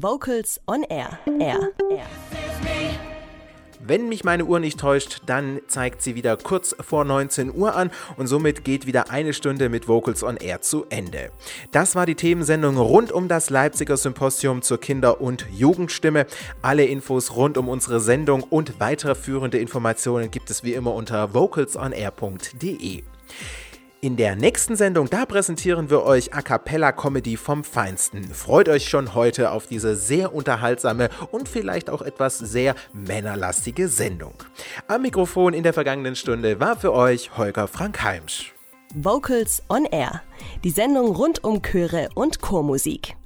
Vocals on Air. Air. Air. Wenn mich meine Uhr nicht täuscht, dann zeigt sie wieder kurz vor 19 Uhr an und somit geht wieder eine Stunde mit Vocals on Air zu Ende. Das war die Themensendung rund um das Leipziger Symposium zur Kinder- und Jugendstimme. Alle Infos rund um unsere Sendung und weitere führende Informationen gibt es wie immer unter vocalsonair.de. In der nächsten Sendung, da präsentieren wir euch A Cappella Comedy vom Feinsten. Freut euch schon heute auf diese sehr unterhaltsame und vielleicht auch etwas sehr männerlastige Sendung. Am Mikrofon in der vergangenen Stunde war für euch Holger Frank Heimsch. Vocals on Air. Die Sendung rund um Chöre und Chormusik.